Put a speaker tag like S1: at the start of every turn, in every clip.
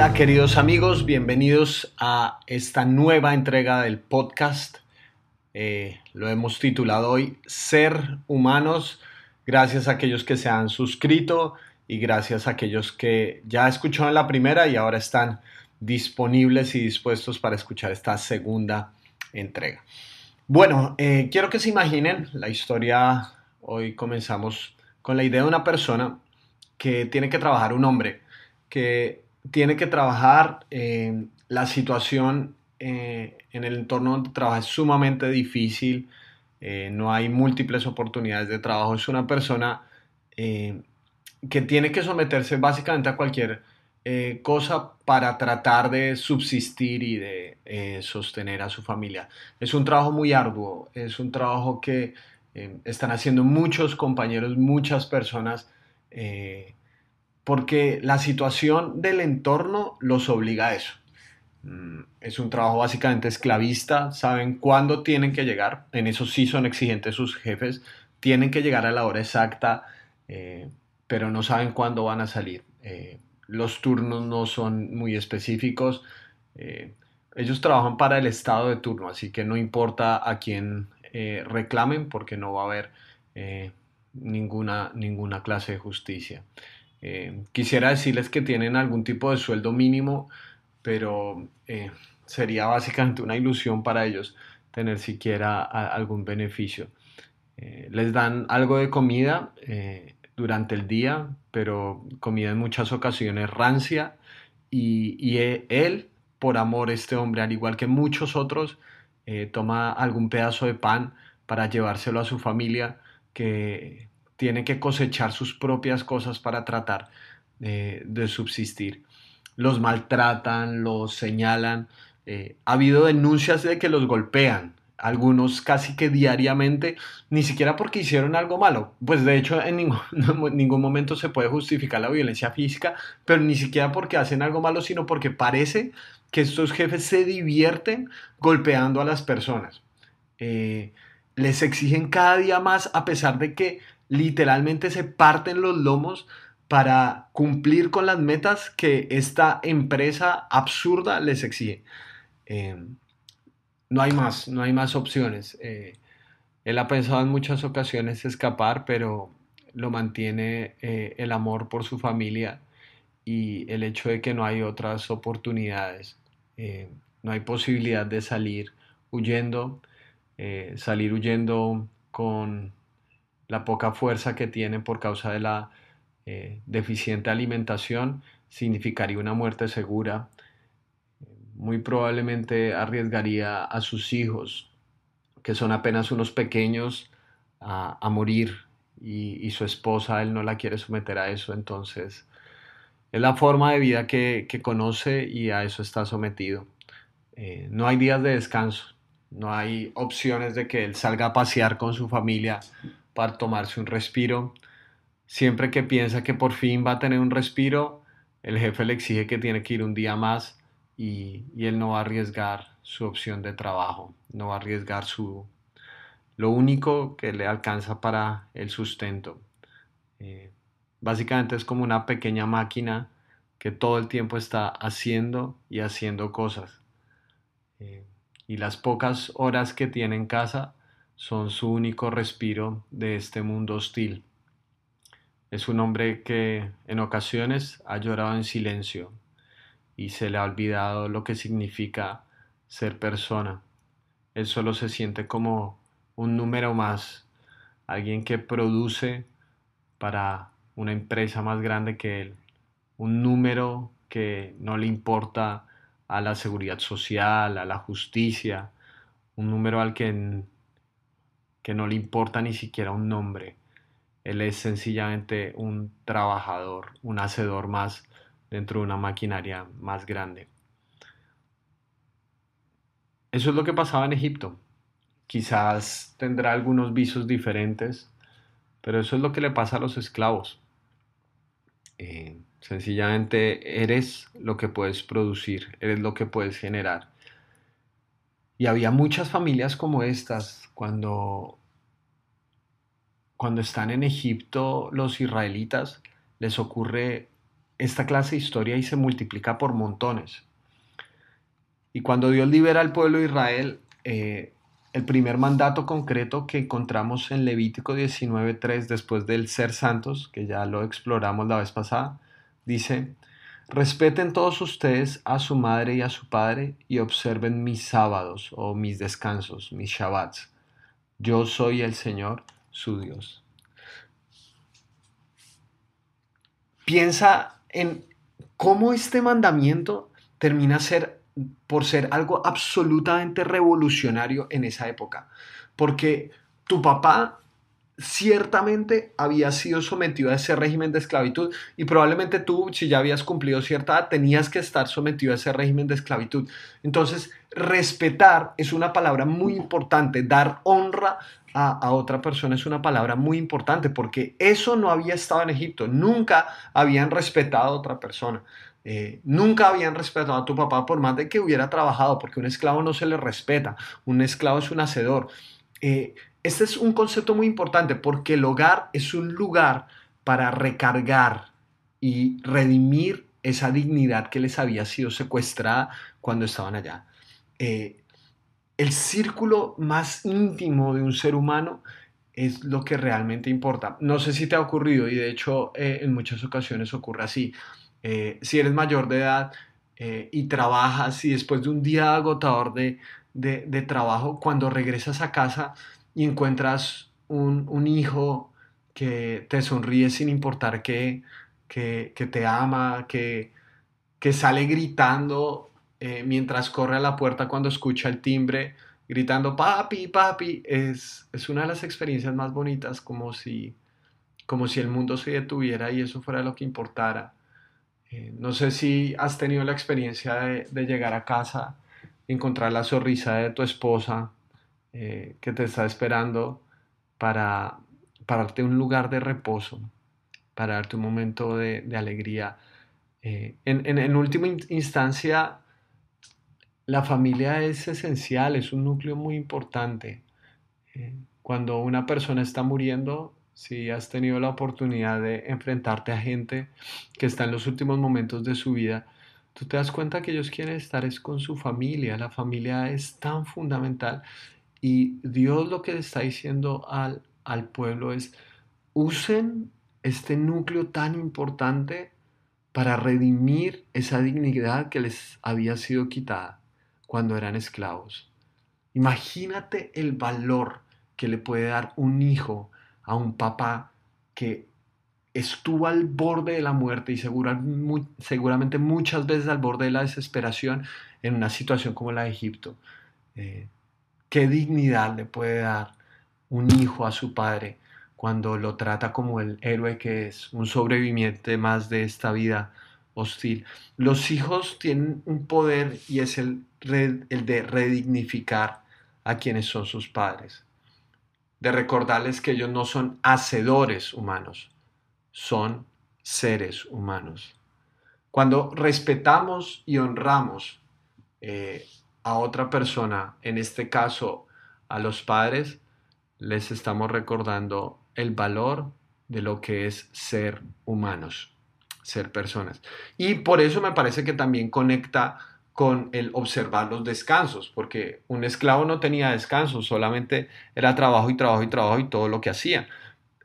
S1: Hola queridos amigos, bienvenidos a esta nueva entrega del podcast. Eh, lo hemos titulado hoy Ser Humanos. Gracias a aquellos que se han suscrito y gracias a aquellos que ya escucharon la primera y ahora están disponibles y dispuestos para escuchar esta segunda entrega. Bueno, eh, quiero que se imaginen la historia. Hoy comenzamos con la idea de una persona que tiene que trabajar, un hombre que tiene que trabajar eh, la situación eh, en el entorno donde trabaja es sumamente difícil, no hay múltiples oportunidades de trabajo, es una persona que tiene que someterse básicamente a cualquier eh, cosa para tratar de subsistir y de eh, sostener a su familia. Es un trabajo muy arduo, es un trabajo que eh, están haciendo muchos compañeros, muchas personas, porque la situación del entorno los obliga a eso. Mm, es un trabajo básicamente esclavista, saben cuándo tienen que llegar, en eso sí son exigentes sus jefes, tienen que llegar a la hora exacta, pero no saben cuándo van a salir los turnos no son muy específicos. Eh, ellos trabajan para el estado de turno, así que no importa a quién eh, reclamen porque no va a haber eh, ninguna, ninguna clase de justicia. Quisiera decirles que tienen algún tipo de sueldo mínimo, pero sería básicamente una ilusión para ellos tener siquiera algún beneficio. les dan algo de comida durante el día, pero comida en muchas ocasiones rancia y, e, él, por amor, este hombre, al igual que muchos otros, eh, toma algún pedazo de pan para llevárselo a su familia que tiene que cosechar sus propias cosas para tratar de subsistir. Los maltratan, los señalan. Eh, ha habido denuncias de que los golpean, algunos casi que diariamente, ni siquiera porque hicieron algo malo. Pues de hecho en ningún, ningún, momento se puede justificar la violencia física, pero ni siquiera porque hacen algo malo, sino porque parece que estos jefes se divierten golpeando a las personas. Eh, les exigen cada día más a pesar de que literalmente se parten los lomos para cumplir con las metas que esta empresa absurda les exige. Eh, no hay más, no hay más opciones. Eh, él ha pensado en muchas ocasiones escapar, pero lo mantiene eh, el amor por su familia y el hecho de que no hay otras oportunidades. Eh, no hay posibilidad de salir huyendo, salir huyendo con la poca fuerza que tiene por causa de la deficiente alimentación significaría una muerte segura muy probablemente arriesgaría a sus hijos, que son apenas unos pequeños, a, morir y, su esposa, él no la quiere someter a eso, entonces es la forma de vida que, conoce y a eso está sometido. Eh, no hay días de descanso, no hay opciones de que él salga a pasear con su familia para tomarse un respiro. Siempre que piensa que por fin va a tener un respiro, el jefe le exige que tiene que ir un día más y, él no va a arriesgar su opción de trabajo, no va a arriesgar su, lo único que le alcanza para el sustento. Eh, básicamente es como una pequeña máquina que todo el tiempo está haciendo y haciendo cosas. Eh, y las pocas horas que tiene en casa son su único respiro de este mundo hostil. Es un hombre que en ocasiones ha llorado en silencio, y se le ha olvidado lo que significa ser persona. Él solo se siente como un número más, alguien que produce para una empresa más grande que él, un número que no le importa a la seguridad social, a la justicia, un número al que, que no le importa ni siquiera un nombre. Él es sencillamente un trabajador, un hacedor más dentro de una maquinaria más grande. Eso es lo que pasaba en Egipto. Quizás tendrá algunos visos diferentes, pero eso es lo que le pasa a los esclavos. Eh, sencillamente eres lo que puedes producir, eres lo que puedes generar. Y había muchas familias como estas cuando, cuando están en Egipto los israelitas, les ocurre esta clase de historia y se multiplica por montones. Y cuando Dios libera al pueblo de Israel, eh, el primer mandato concreto que encontramos en Levítico 19.3, después del ser santos, que ya lo exploramos la vez pasada, dice, respeten todos ustedes a su madre y a su padre y observen mis sábados o mis descansos, mis shabbats. Yo soy el Señor, su Dios. Piensa en cómo este mandamiento termina por ser algo absolutamente revolucionario en esa época. Porque tu papá ciertamente había sido sometido a ese régimen de esclavitud y probablemente tú, si ya habías cumplido cierta edad, tenías que estar sometido a ese régimen de esclavitud. Entonces, respetar es una palabra muy importante, dar honra a, otra persona es una palabra muy importante porque eso no había estado en Egipto, nunca habían respetado a otra persona. Eh, nunca habían respetado a tu papá por más de que hubiera trabajado, porque un esclavo no se le respeta, un esclavo es un hacedor. Eh, este es un concepto muy importante porque el hogar es un lugar para recargar y redimir esa dignidad que les había sido secuestrada cuando estaban allá. Eh, el círculo más íntimo de un ser humano es lo que realmente importa. No sé si te ha ocurrido y de hecho eh, en muchas ocasiones ocurre así. Eh, si eres mayor de edad y trabajas y después de un día agotador de, de trabajo, cuando regresas a casa, y encuentras un, hijo que te sonríe sin importar que, que, te ama, que, que sale gritando eh, mientras corre a la puerta cuando escucha el timbre, gritando papi, papi, es, es una de las experiencias más bonitas, como si, como si el mundo se detuviera y eso fuera lo que importara. Eh, no sé si has tenido la experiencia de, de llegar a casa, encontrar la sonrisa de tu esposa, eh, que te está esperando para, para, darte un lugar de reposo, para darte un momento de, alegría. Eh, en, última instancia, la familia es esencial, es un núcleo muy importante. Eh, cuando una persona está muriendo, si has tenido la oportunidad de enfrentarte a gente que está en los últimos momentos de su vida, tú te das cuenta que ellos quieren estar es con su familia. La familia es tan fundamental y Dios lo que le está diciendo al, al pueblo es, usen este núcleo tan importante para redimir esa dignidad que les había sido quitada cuando eran esclavos. Imagínate el valor que le puede dar un hijo a un papá que estuvo al borde de la muerte y seguramente muchas veces al borde de la desesperación en una situación como la de Egipto. Eh, ¿Qué dignidad le puede dar un hijo a su padre cuando lo trata como el héroe que es, un sobreviviente más de esta vida hostil? Los hijos tienen un poder y es el, el de redignificar a quienes son sus padres, de recordarles que ellos no son hacedores humanos, son seres humanos. Cuando respetamos y honramos eh, a otra persona, en este caso a los padres, les estamos recordando el valor de lo que es ser humanos, ser personas. Y por eso me parece que también conecta con el observar los descansos, porque un esclavo no tenía descanso, solamente era trabajo y trabajo y trabajo y todo lo que hacía.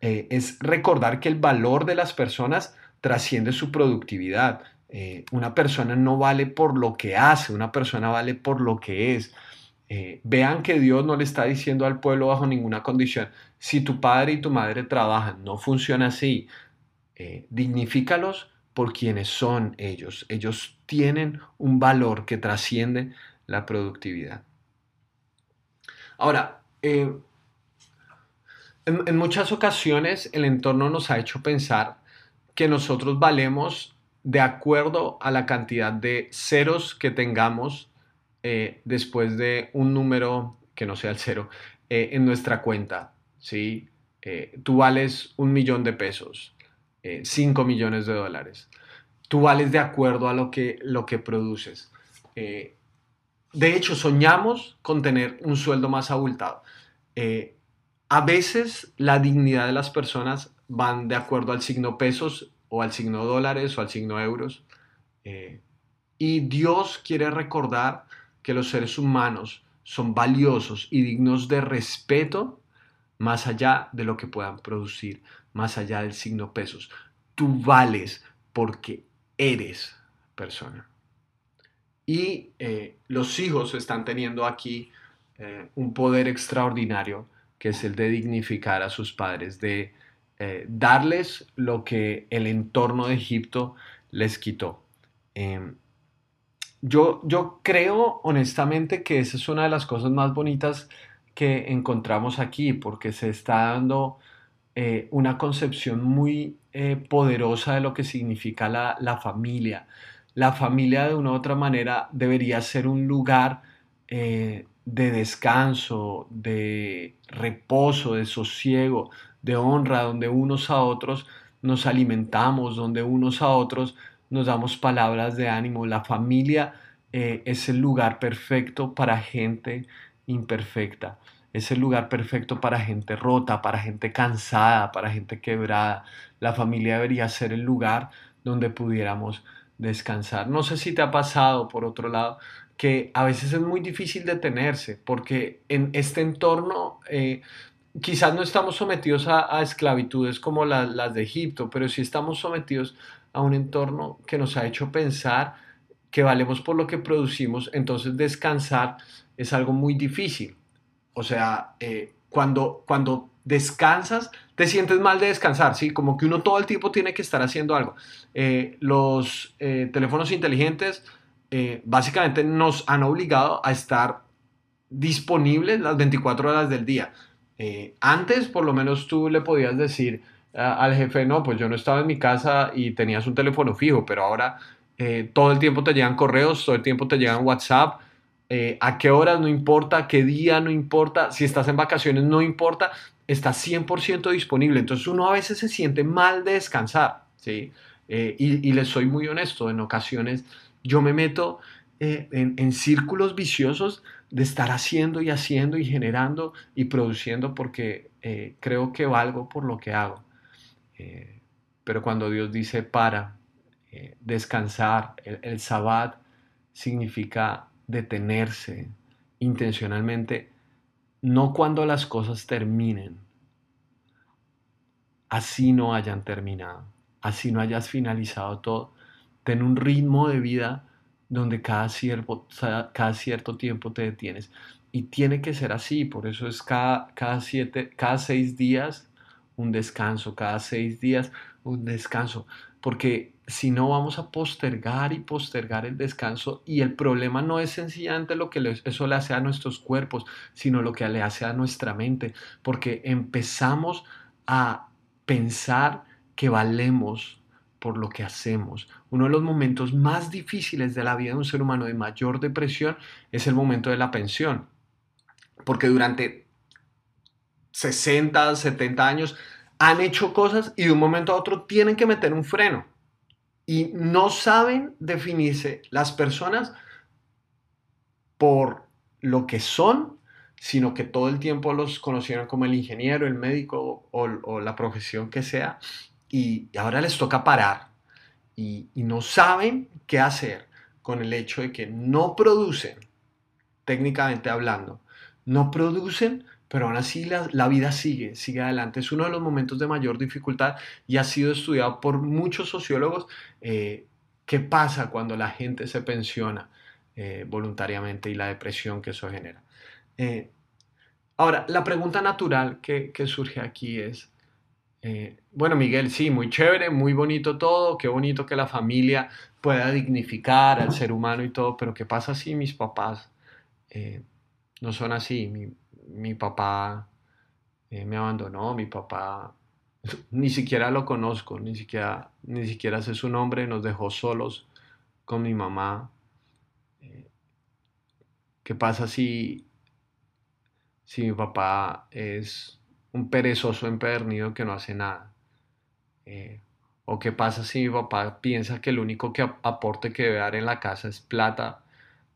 S1: Eh, es recordar que el valor de las personas trasciende su productividad, eh, una persona no vale por lo que hace, una persona vale por lo que es. Eh, vean que Dios no le está diciendo al pueblo bajo ninguna condición, si tu padre y tu madre trabajan, no funciona así. Eh, dignifícalos por quienes son ellos. Ellos tienen un valor que trasciende la productividad. Ahora, en, en muchas ocasiones el entorno nos ha hecho pensar que nosotros valemos de acuerdo a la cantidad de ceros que tengamos eh, después de un número que no sea el cero eh, en nuestra cuenta. ¿sí? Eh, tú vales un millón de pesos, cinco millones de dólares. Tú vales de acuerdo a lo que, lo que produces. de hecho, soñamos con tener un sueldo más abultado. a veces la dignidad de las personas van de acuerdo al signo pesos o al signo dólares o al signo euros. Eh, y Dios quiere recordar que los seres humanos son valiosos y dignos de respeto más allá de lo que puedan producir, más allá del signo pesos. Tú vales porque eres persona. Y eh, los hijos están teniendo aquí eh, un poder extraordinario que es el de dignificar a sus padres, de eh, darles lo que el entorno de Egipto les quitó. Em, yo, yo creo honestamente que esa es una de las cosas más bonitas que encontramos aquí, porque se está dando eh, una concepción muy eh, poderosa de lo que significa la, la, familia. La familia de una u otra manera debería ser un lugar de descanso, de reposo, de sosiego, de honra, donde unos a otros nos alimentamos, donde unos a otros nos damos palabras de ánimo. La familia eh, es el lugar perfecto para gente imperfecta. Es el lugar perfecto para gente rota, para gente cansada, para gente quebrada. La familia debería ser el lugar donde pudiéramos descansar. No sé si te ha pasado, por otro lado, que a veces es muy difícil detenerse, porque en este entorno eh, quizás no estamos sometidos a, esclavitudes como las de Egipto, pero sí estamos sometidos a un entorno que nos ha hecho pensar que valemos por lo que producimos, entonces descansar es algo muy difícil. O sea, eh, cuando, cuando descansas, te sientes mal de descansar, ¿sí? Como que uno todo el tiempo tiene que estar haciendo algo. Eh, los eh, teléfonos inteligentes básicamente nos han obligado a estar disponibles las 24 horas del día. Eh, antes, por lo menos, tú le podías decir al jefe, no, pues yo no estaba en mi casa y tenías un teléfono fijo, pero ahora eh, todo el tiempo te llegan correos, todo el tiempo te llegan WhatsApp, eh, a qué horas no importa, qué día no importa, si estás en vacaciones no importa, está 100% disponible. Entonces uno a veces se siente mal de descansar, ¿sí? y, y les soy muy honesto, en ocasiones yo me meto en, en círculos viciosos de estar haciendo y haciendo y generando y produciendo porque eh, creo que valgo por lo que hago. Eh, pero cuando Dios dice para, eh, descansar, el, el sabbat significa detenerse intencionalmente, no cuando las cosas terminen, así no hayan terminado, así no hayas finalizado todo. Ten un ritmo de vida donde cada cierto, cada cierto tiempo te detienes. Y tiene que ser así, por eso es cada, cada, siete, cada seis días un descanso, cada seis días un descanso, porque si no vamos a postergar y postergar el descanso y el problema no es sencillamente lo que eso le hace a nuestros cuerpos, sino lo que le hace a nuestra mente, porque empezamos a pensar que valemos por lo que hacemos. Uno de los momentos más difíciles de la vida de un ser humano de mayor depresión es el momento de la pensión. Porque durante 60, 70 años han hecho cosas y de un momento a otro tienen que meter un freno. Y no saben definirse las personas por lo que son, sino que todo el tiempo los conocieron como el ingeniero, el médico o, o la profesión que sea, y, ahora les toca parar y, no saben qué hacer con el hecho de que no producen, técnicamente hablando, no producen, pero aún así la, vida sigue, sigue adelante. Es uno de los momentos de mayor dificultad y ha sido estudiado por muchos sociólogos. Eh, ¿Qué pasa cuando la gente se pensiona eh, voluntariamente y la depresión que eso genera? Eh, ahora, la pregunta natural que surge aquí es, eh, bueno, Miguel, sí, muy chévere, muy bonito todo, qué bonito que la familia pueda dignificar al ser humano y todo, pero ¿qué pasa si mis papás eh, no son así? Mi, papá eh, me abandonó, mi papá ni siquiera lo conozco, ni siquiera, ni siquiera sé su nombre, nos dejó solos con mi mamá. ¿Qué pasa si, si mi papá es un perezoso empedernido que no hace nada. Eh, ¿O qué pasa si mi papá piensa que el único que aporte que debe dar en la casa es plata,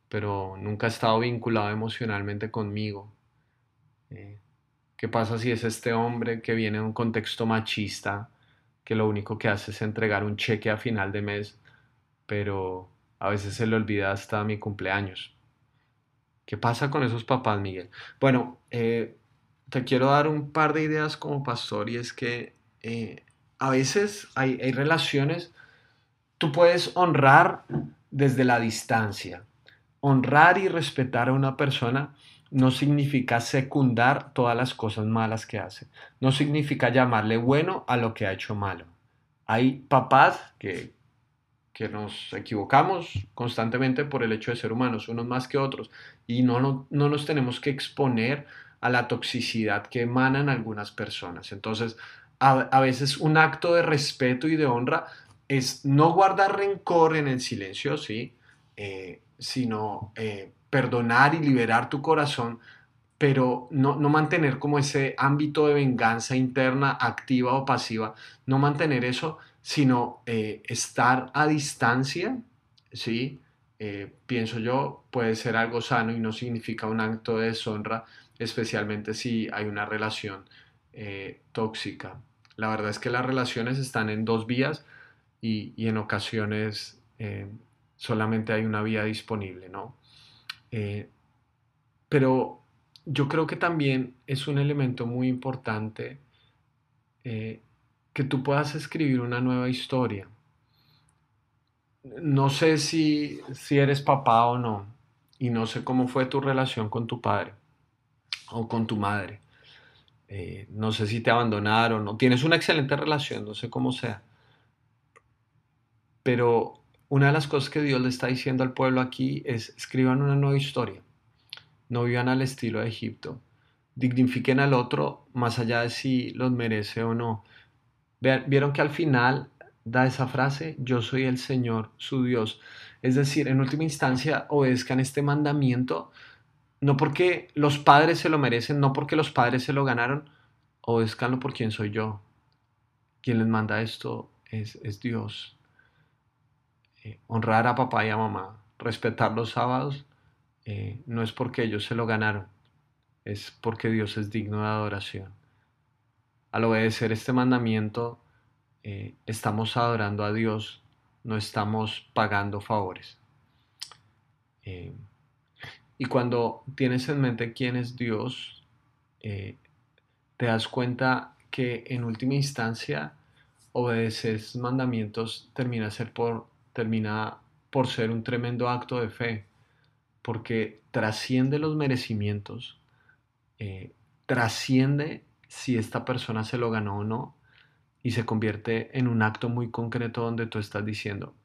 S1: pero nunca ha estado vinculado emocionalmente conmigo? Eh, ¿Qué pasa si es este hombre que viene de un contexto machista, que lo único que hace es entregar un cheque a final de mes, pero a veces se le olvida hasta mi cumpleaños. ¿Qué pasa con esos papás, Miguel? Bueno, eh, te quiero dar un par de ideas como pastor y es que eh, a veces hay, hay relaciones, tú puedes honrar desde la distancia. Honrar y respetar a una persona no significa secundar todas las cosas malas que hace. No significa llamarle bueno a lo que ha hecho malo. Hay papás que, que nos equivocamos constantemente por el hecho de ser humanos, unos más que otros, y no, no, no nos tenemos que exponer a la toxicidad que emanan algunas personas. Entonces, a, veces un acto de respeto y de honra es no guardar rencor en el silencio, ¿sí? Eh, sino eh, perdonar y liberar tu corazón, pero no, mantener como ese ámbito de venganza interna, activa o pasiva, no mantener eso, sino eh, estar a distancia, ¿sí? Pienso yo, puede ser algo sano y no significa un acto de deshonra, especialmente si hay una relación eh, tóxica. La verdad es que las relaciones están en dos vías y, en ocasiones solamente hay una vía disponible, ¿no? Eh, pero yo creo que también es un elemento muy importante eh, que tú puedas escribir una nueva historia. No sé si, si eres papá o no, y no sé cómo fue tu relación con tu padre o con tu madre. Eh, no sé si te abandonaron o tienes una excelente relación, no sé cómo sea. Pero una de las cosas que Dios le está diciendo al pueblo aquí es escriban una nueva historia. No vivan al estilo de Egipto. Dignifiquen al otro más allá de si los merece o no. Vieron que al final da esa frase, yo soy el Señor, su Dios. Es decir, en última instancia, obedezcan este mandamiento, no porque los padres se lo merecen, no porque los padres se lo ganaron, obedezcanlo por quien soy yo. Quien les manda esto es, Dios. Eh, honrar a papá y a mamá, respetar los sábados, eh, no es porque ellos se lo ganaron, es porque Dios es digno de adoración. Al obedecer este mandamiento, eh, estamos adorando a Dios, no estamos pagando favores. Y cuando tienes en mente quién es Dios, te das cuenta que en última instancia obedecer mandamientos termina ser por termina por ser un tremendo acto de fe, porque trasciende los merecimientos, eh, trasciende si esta persona se lo ganó o no, y se convierte en un acto muy concreto donde tú estás diciendo,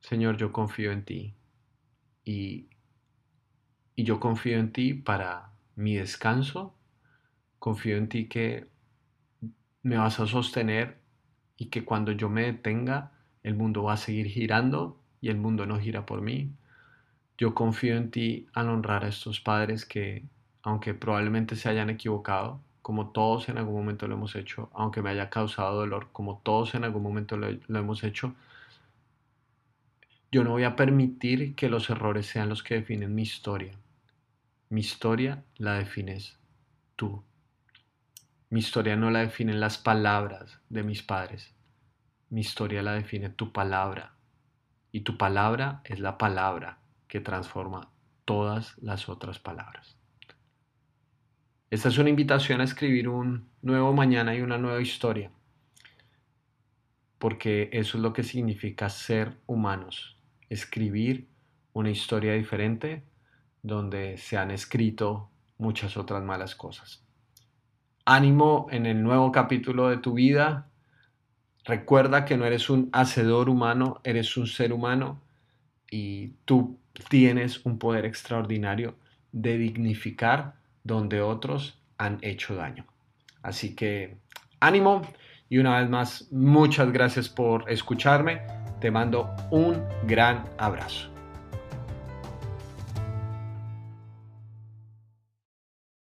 S1: Señor, yo confío en ti, y, y yo confío en ti para mi descanso, confío en ti que me vas a sostener y que cuando yo me detenga, el mundo va a seguir girando y el mundo no gira por mí. Yo confío en ti al honrar a estos padres que, aunque probablemente se hayan equivocado, como todos en algún momento lo hemos hecho, aunque me haya causado dolor, como todos en algún momento lo, hemos hecho, yo no voy a permitir que los errores sean los que definen mi historia. Mi historia la defines tú. Mi historia no la definen las palabras de mis padres. Mi historia la define tu palabra. Y tu palabra es la palabra que transforma todas las otras palabras. Esta es una invitación a escribir un nuevo mañana y una nueva historia. Porque eso es lo que significa ser humanos. Escribir una historia diferente donde se han escrito muchas otras malas cosas. Ánimo en el nuevo capítulo de tu vida Recuerda que no eres un hacedor humano, eres un ser humano y tú tienes un poder extraordinario de dignificar donde otros han hecho daño. Así que ánimo y una vez más muchas gracias por escucharme. Te mando un gran abrazo.